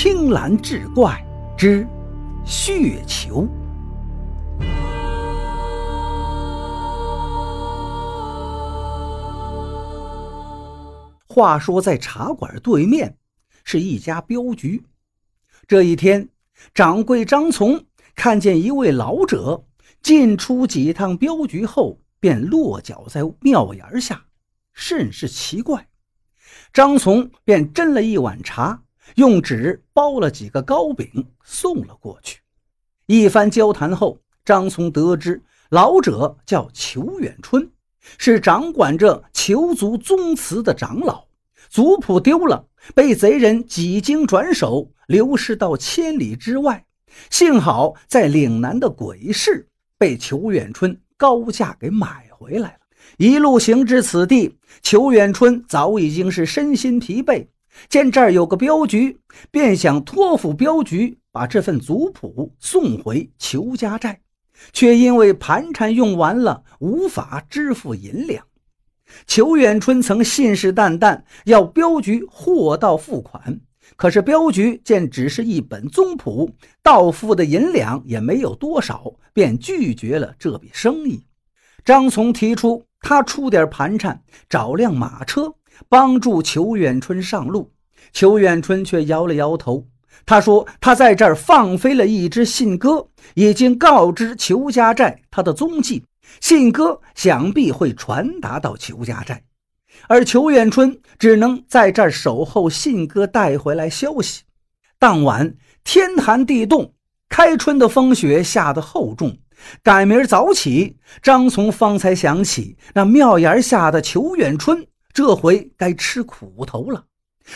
青蓝志怪之血球。话说，在茶馆对面是一家镖局。这一天，掌柜张从看见一位老者进出几趟镖局后，便落脚在庙檐下，甚是奇怪。张从便斟了一碗茶，用纸包了几个糕饼送了过去。一番交谈后，张松得知老者叫裘远春，是掌管着裘族宗祠的长老。族谱丢了，被贼人几经转手，流失到千里之外。幸好在岭南的鬼市，被裘远春高价给买回来了。一路行至此地，裘远春早已经是身心疲惫。见这儿有个镖局，便想托付镖局把这份族谱送回裘家寨，却因为盘缠用完了，无法支付银两。裘远春曾信誓旦旦要镖局货到付款，可是镖局见只是一本宗谱，到付的银两也没有多少，便拒绝了这笔生意。张从提出他出点盘缠，找辆马车帮助裘远春上路。裘远春却摇了摇头，他说他在这儿放飞了一只信鸽，已经告知裘家寨他的踪迹。信鸽想必会传达到裘家寨，而裘远春只能在这儿守候信鸽带回来消息。当晚天寒地冻，开春的风雪下得厚重。赶明儿早起，张从方才想起那庙檐下的裘远春，这回该吃苦头了。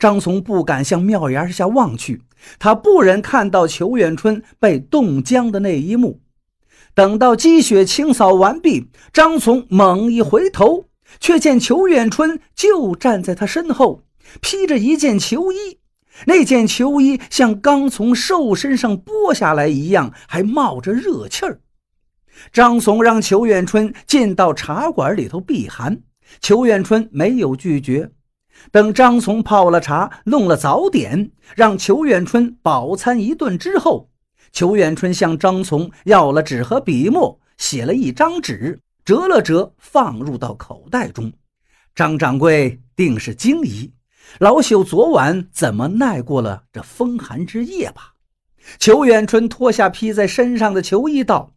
张从不敢向庙檐下望去，他不忍看到裘远春被冻僵的那一幕。等到积雪清扫完毕，张从猛一回头，却见裘远春就站在他身后，披着一件裘衣。那件裘衣像刚从兽身上剥下来一样，还冒着热气儿。张从让裘远春进到茶馆里头避寒，裘远春没有拒绝。等张从泡了茶，弄了早点，让裘远春饱餐一顿之后。裘远春向张从要了纸和笔墨，写了一张纸，折了折，放入到口袋中。张掌柜定是惊疑，老朽昨晚怎么耐过了这风寒之夜吧？裘远春脱下披在身上的裘衣，道：“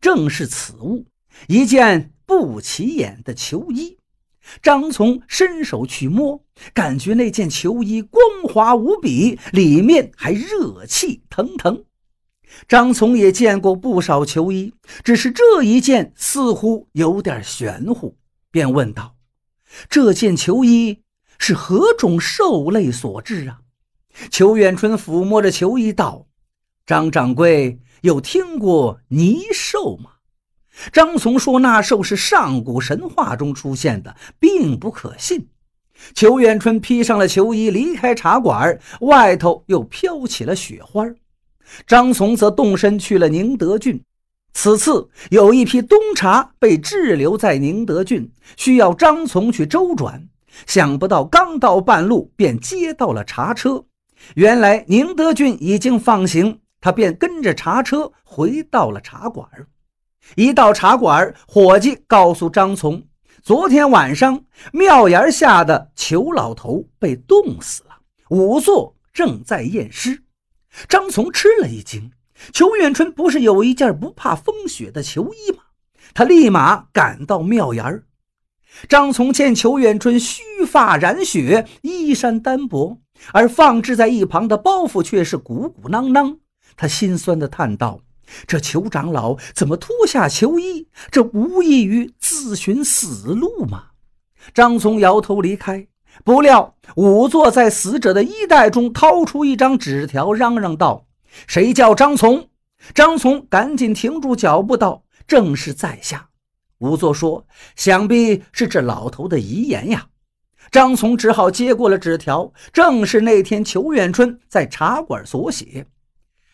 正是此物，一件不起眼的裘衣。”张从伸手去摸，感觉那件裘衣光滑无比，里面还热气腾腾。张从也见过不少球衣，只是这一件似乎有点玄乎，便问道：“这件球衣是何种兽类所制啊？”裘远春抚摸着球衣道：“张掌柜有听过泥兽吗？”张从说：“那兽是上古神话中出现的，并不可信。”裘远春披上了裘衣，离开茶馆，外头又飘起了雪花。张从则动身去了宁德郡。此次有一批冬茶被滞留在宁德郡，需要张从去周转。想不到刚到半路，便接到了茶车。原来宁德郡已经放行，他便跟着茶车回到了茶馆。一到茶馆，伙计告诉张从，昨天晚上庙檐下的裘老头被冻死了，仵作正在验尸。张从吃了一惊，裘远春不是有一件不怕风雪的裘衣吗？他立马赶到庙檐儿。张从见裘远春须发染雪，衣衫单薄，而放置在一旁的包袱却是鼓鼓囊囊，他心酸地叹道：“这裘长老怎么脱下裘衣？这无异于自寻死路吗？”张从摇头离开。不料，仵作在死者的衣袋中掏出一张纸条，嚷嚷道：“谁叫张从？”张从赶紧停住脚步，道：“正是在下。”仵作说：“想必是这老头的遗言呀。”张从只好接过了纸条，正是那天裘远春在茶馆所写：“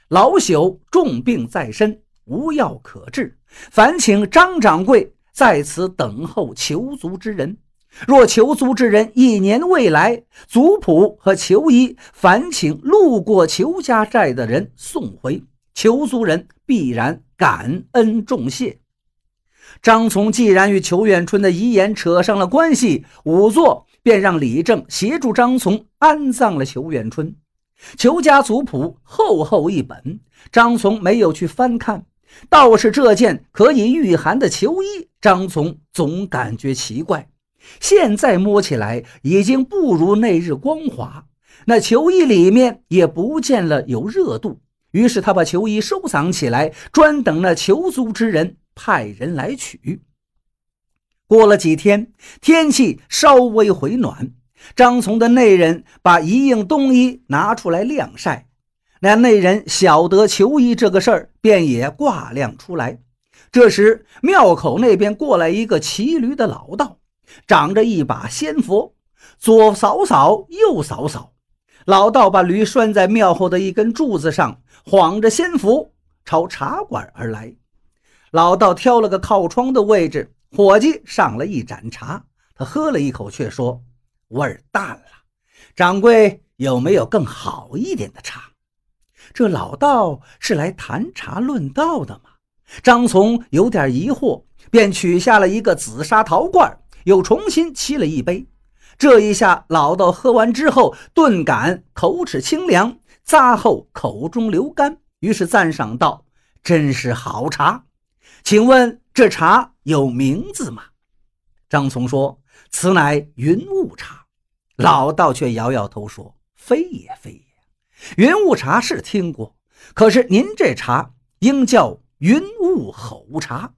老朽重病在身，无药可治，烦请张掌柜在此等候求足之人。”若求租之人一年未来，族谱和求医烦请路过裘家寨的人送回，求租人必然感恩重谢。张从既然与裘远春的遗言扯上了关系，仵作便让李正协助张从安葬了裘远春。裘家族谱厚厚一本，张从没有去翻看，倒是这件可以御寒的裘衣，张从总感觉奇怪。现在摸起来已经不如那日光滑，那裘衣里面也不见了有热度。于是他把裘衣收藏起来，专等那求租之人派人来取。过了几天，天气稍微回暖，张从的内人把一应冬衣拿出来晾晒。那内人晓得求衣这个事儿，便也挂晾出来。这时庙口那边过来一个骑驴的老道。长着一把仙佛，左扫扫，右扫扫。老道把驴拴在庙后的一根柱子上，晃着仙符朝茶馆而来。老道挑了个靠窗的位置，伙计上了一盏茶，他喝了一口，却说：“味儿淡了。掌柜有没有更好一点的茶？”这老道是来谈茶论道的吗？张从有点疑惑，便取下了一个紫砂陶罐。又重新沏了一杯，这一下老道喝完之后，顿感口齿清凉，咂后口中流甘，于是赞赏道：“真是好茶，请问这茶有名字吗？”张从说：“此乃云雾茶。”老道却摇摇头说：“非也非也，云雾茶是听过，可是您这茶应叫云雾吼茶。”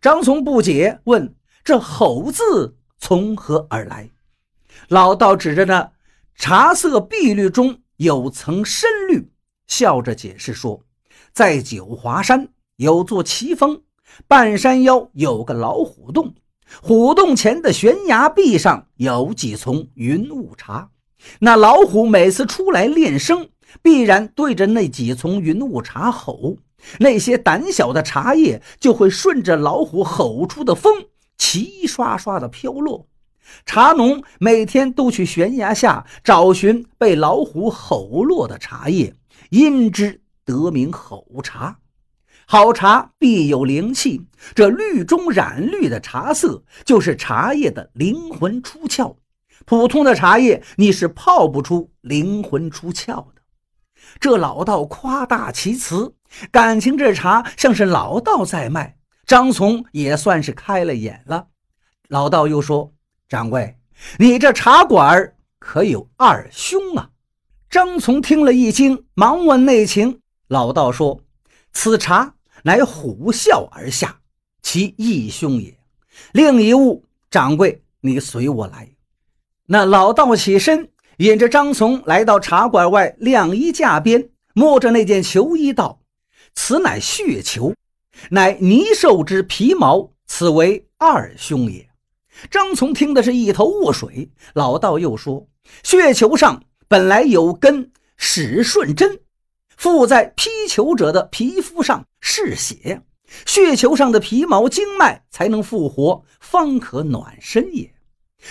张从不解问。这吼字从何而来？老道指着那茶色碧绿中有层深绿，笑着解释说：“在九华山有座奇峰，半山腰有个老虎洞，虎洞前的悬崖壁上有几丛云雾茶。那老虎每次出来练声，必然对着那几丛云雾茶吼，那些胆小的茶叶就会顺着老虎吼出的风。”齐刷刷的飘落，茶农每天都去悬崖下找寻被老虎吼落的茶叶，因之得名吼茶。好茶必有灵气，这绿中染绿的茶色就是茶叶的灵魂出窍。普通的茶叶你是泡不出灵魂出窍的。这老道夸大其词，感情这茶像是老道在卖。张从也算是开了眼了。老道又说：“掌柜，你这茶馆可有二兄啊？”张从听了一惊，忙问内情。老道说：“此茶乃虎啸而下，其义兄也。另一物，掌柜你随我来。”那老道起身，引着张从来到茶馆外晾衣架边，摸着那件球衣道：“此乃血球。”乃泥兽之皮毛，此为二兄也。张从听的是一头雾水。老道又说：“血球上本来有根使顺针，附在劈球者的皮肤上是血，血球上的皮毛经脉才能复活，方可暖身也。”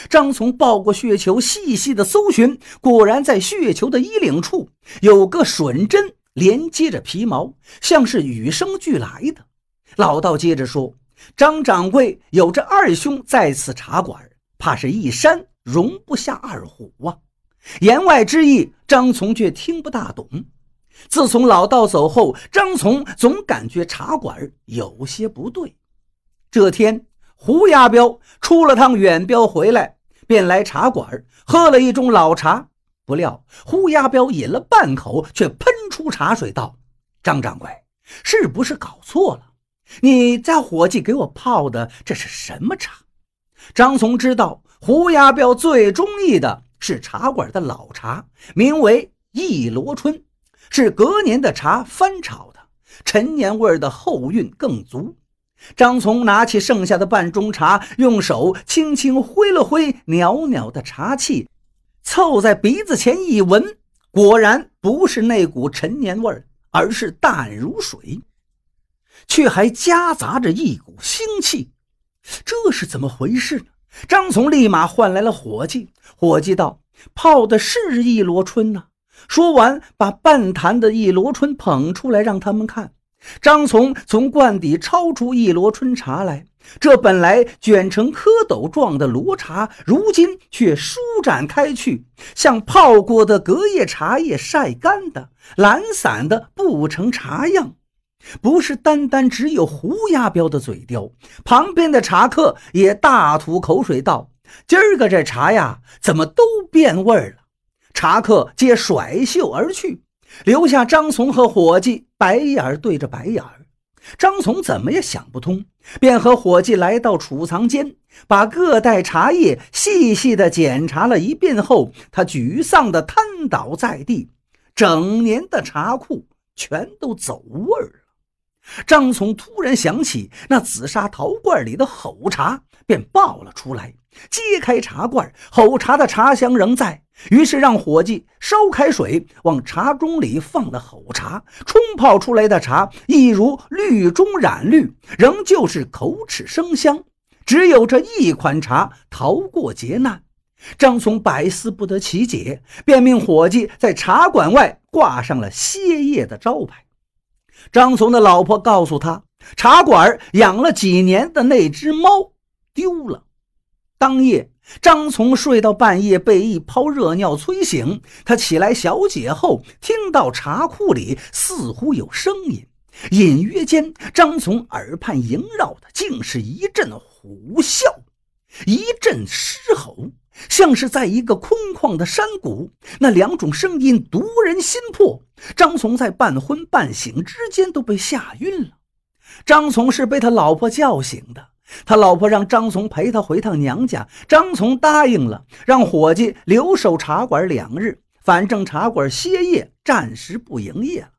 张从抱过血球，细细的搜寻，果然在血球的衣领处有个榫针连接着皮毛，像是与生俱来的。老道接着说：“张掌柜有这二兄在此茶馆，怕是一山容不下二虎啊。”言外之意，张从却听不大懂。自从老道走后，张从总感觉茶馆有些不对。这天，胡亚彪出了趟远镖回来，便来茶馆喝了一盅老茶。不料胡亚彪饮了半口，却喷出茶水道：“张掌柜，是不是搞错了？”你家伙计给我泡的这是什么茶？张从知道胡亚彪最中意的是茶馆的老茶，名为一罗春，是隔年的茶翻炒的，陈年味的后韵更足。张从拿起剩下的半盅茶，用手轻轻挥了挥袅袅的茶气，凑在鼻子前一闻，果然不是那股陈年味儿，而是淡如水。却还夹杂着一股腥气，这是怎么回事呢？张从立马唤来了伙计。伙计道：“泡的是一罗春呐。”说完，把半坛的一罗春捧出来，让他们看。张从从罐底抄出一罗春茶来。这本来卷成蝌蚪状的罗茶，如今却舒展开去，像泡过的隔夜茶叶晒干的、懒散的不成茶样。不是单单只有胡亚彪的嘴刁，旁边的茶客也大吐口水道：“今儿个这茶呀，怎么都变味儿了？”茶客皆甩袖而去，留下张从和伙计白眼对着白眼儿。张从怎么也想不通，便和伙计来到储藏间，把各袋茶叶细细地检查了一遍后，他沮丧地瘫倒在地。整年的茶库全都走味儿了。张从突然想起那紫砂陶罐里的吼茶，便抱了出来，揭开茶罐，吼茶的茶香仍在。于是让伙计烧开水，往茶盅里放了吼茶，冲泡出来的茶一如绿中染绿，仍旧是口齿生香。只有这一款茶逃过劫难。张从百思不得其解，便命伙计在茶馆外挂上了歇业的招牌。张从的老婆告诉他，茶馆养了几年的那只猫丢了。当夜。张从睡到半夜，被一泡热尿催醒。他起来小解后，听到茶库里似乎有声音，隐约间，张从耳畔萦绕的竟是一阵虎啸，一阵狮吼，像是在一个空旷的山谷。那两种声音夺人心魄。张从在半昏半醒之间都被吓晕了。张从是被他老婆叫醒的。他老婆让张从陪他回趟娘家，张从答应了，让伙计留守茶馆两日，反正茶馆歇业，暂时不营业了。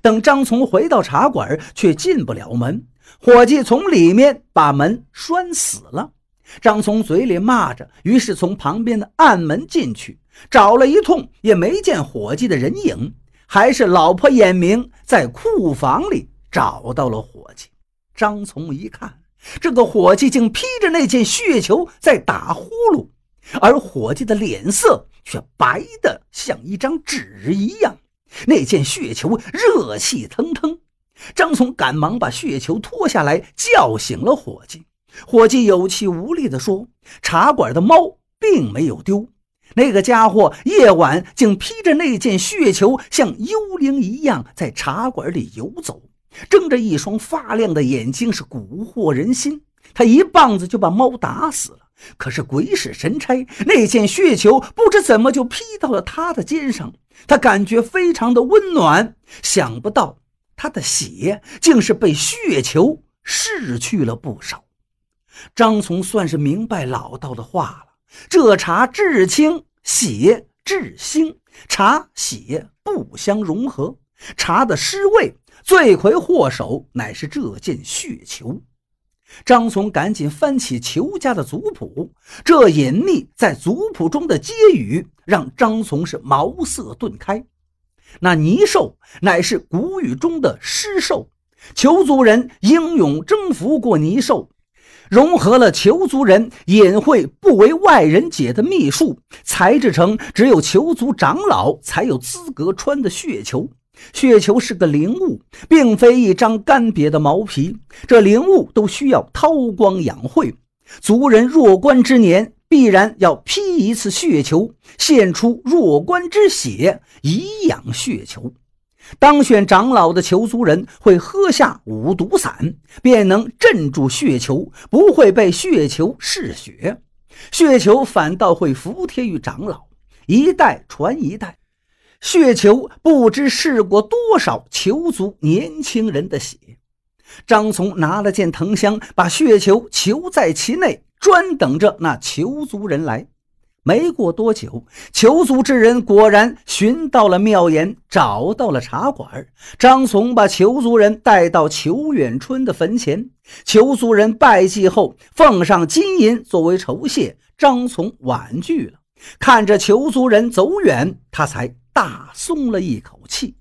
等张从回到茶馆，却进不了门，伙计从里面把门拴死了。张从嘴里骂着，于是从旁边的暗门进去，找了一通也没见伙计的人影，还是老婆眼明，在库房里找到了伙计。张从一看。这个伙计竟披着那件血球在打呼噜，而伙计的脸色却白得像一张纸一样。那件血球热气腾腾。张从赶忙把血球脱下来，叫醒了伙计。伙计有气无力地说：“茶馆的猫并没有丢，那个家伙夜晚竟披着那件血球，像幽灵一样在茶馆里游走。”睁着一双发亮的眼睛，是蛊惑人心。他一棒子就把猫打死了。可是鬼使神差，那件血球不知怎么就劈到了他的肩上，他感觉非常的温暖。想不到他的血竟是被血球逝去了不少。张从算是明白老道的话了：这茶至清，血至腥，茶血不相融合，茶的尸味。罪魁祸首乃是这件血球。张从赶紧翻起裘家的族谱，这隐匿在族谱中的揭语，让张从是茅塞顿开。那泥兽乃是古语中的尸兽，裘族人英勇征服过泥兽，融合了裘族人隐晦不为外人解的秘术，裁制成只有裘族长老才有资格穿的血球。血球是个灵物，并非一张干瘪的毛皮。这灵物都需要韬光养晦，族人弱冠之年，必然要劈一次血球，献出弱冠之血以养血球。当选长老的裘族人会喝下五毒散，便能镇住血球，不会被血球嗜血，血球反倒会服帖于长老，一代传一代。血球不知试过多少囚族年轻人的血。张从拿了件藤香，把血球囚在其内，专等着那囚族人来。没过多久，囚族之人果然寻到了庙檐，找到了茶馆。张从把囚族人带到裘远春的坟前，囚族人拜祭后，奉上金银作为酬谢。张从婉拒了，看着囚族人走远，他才。大松了一口气。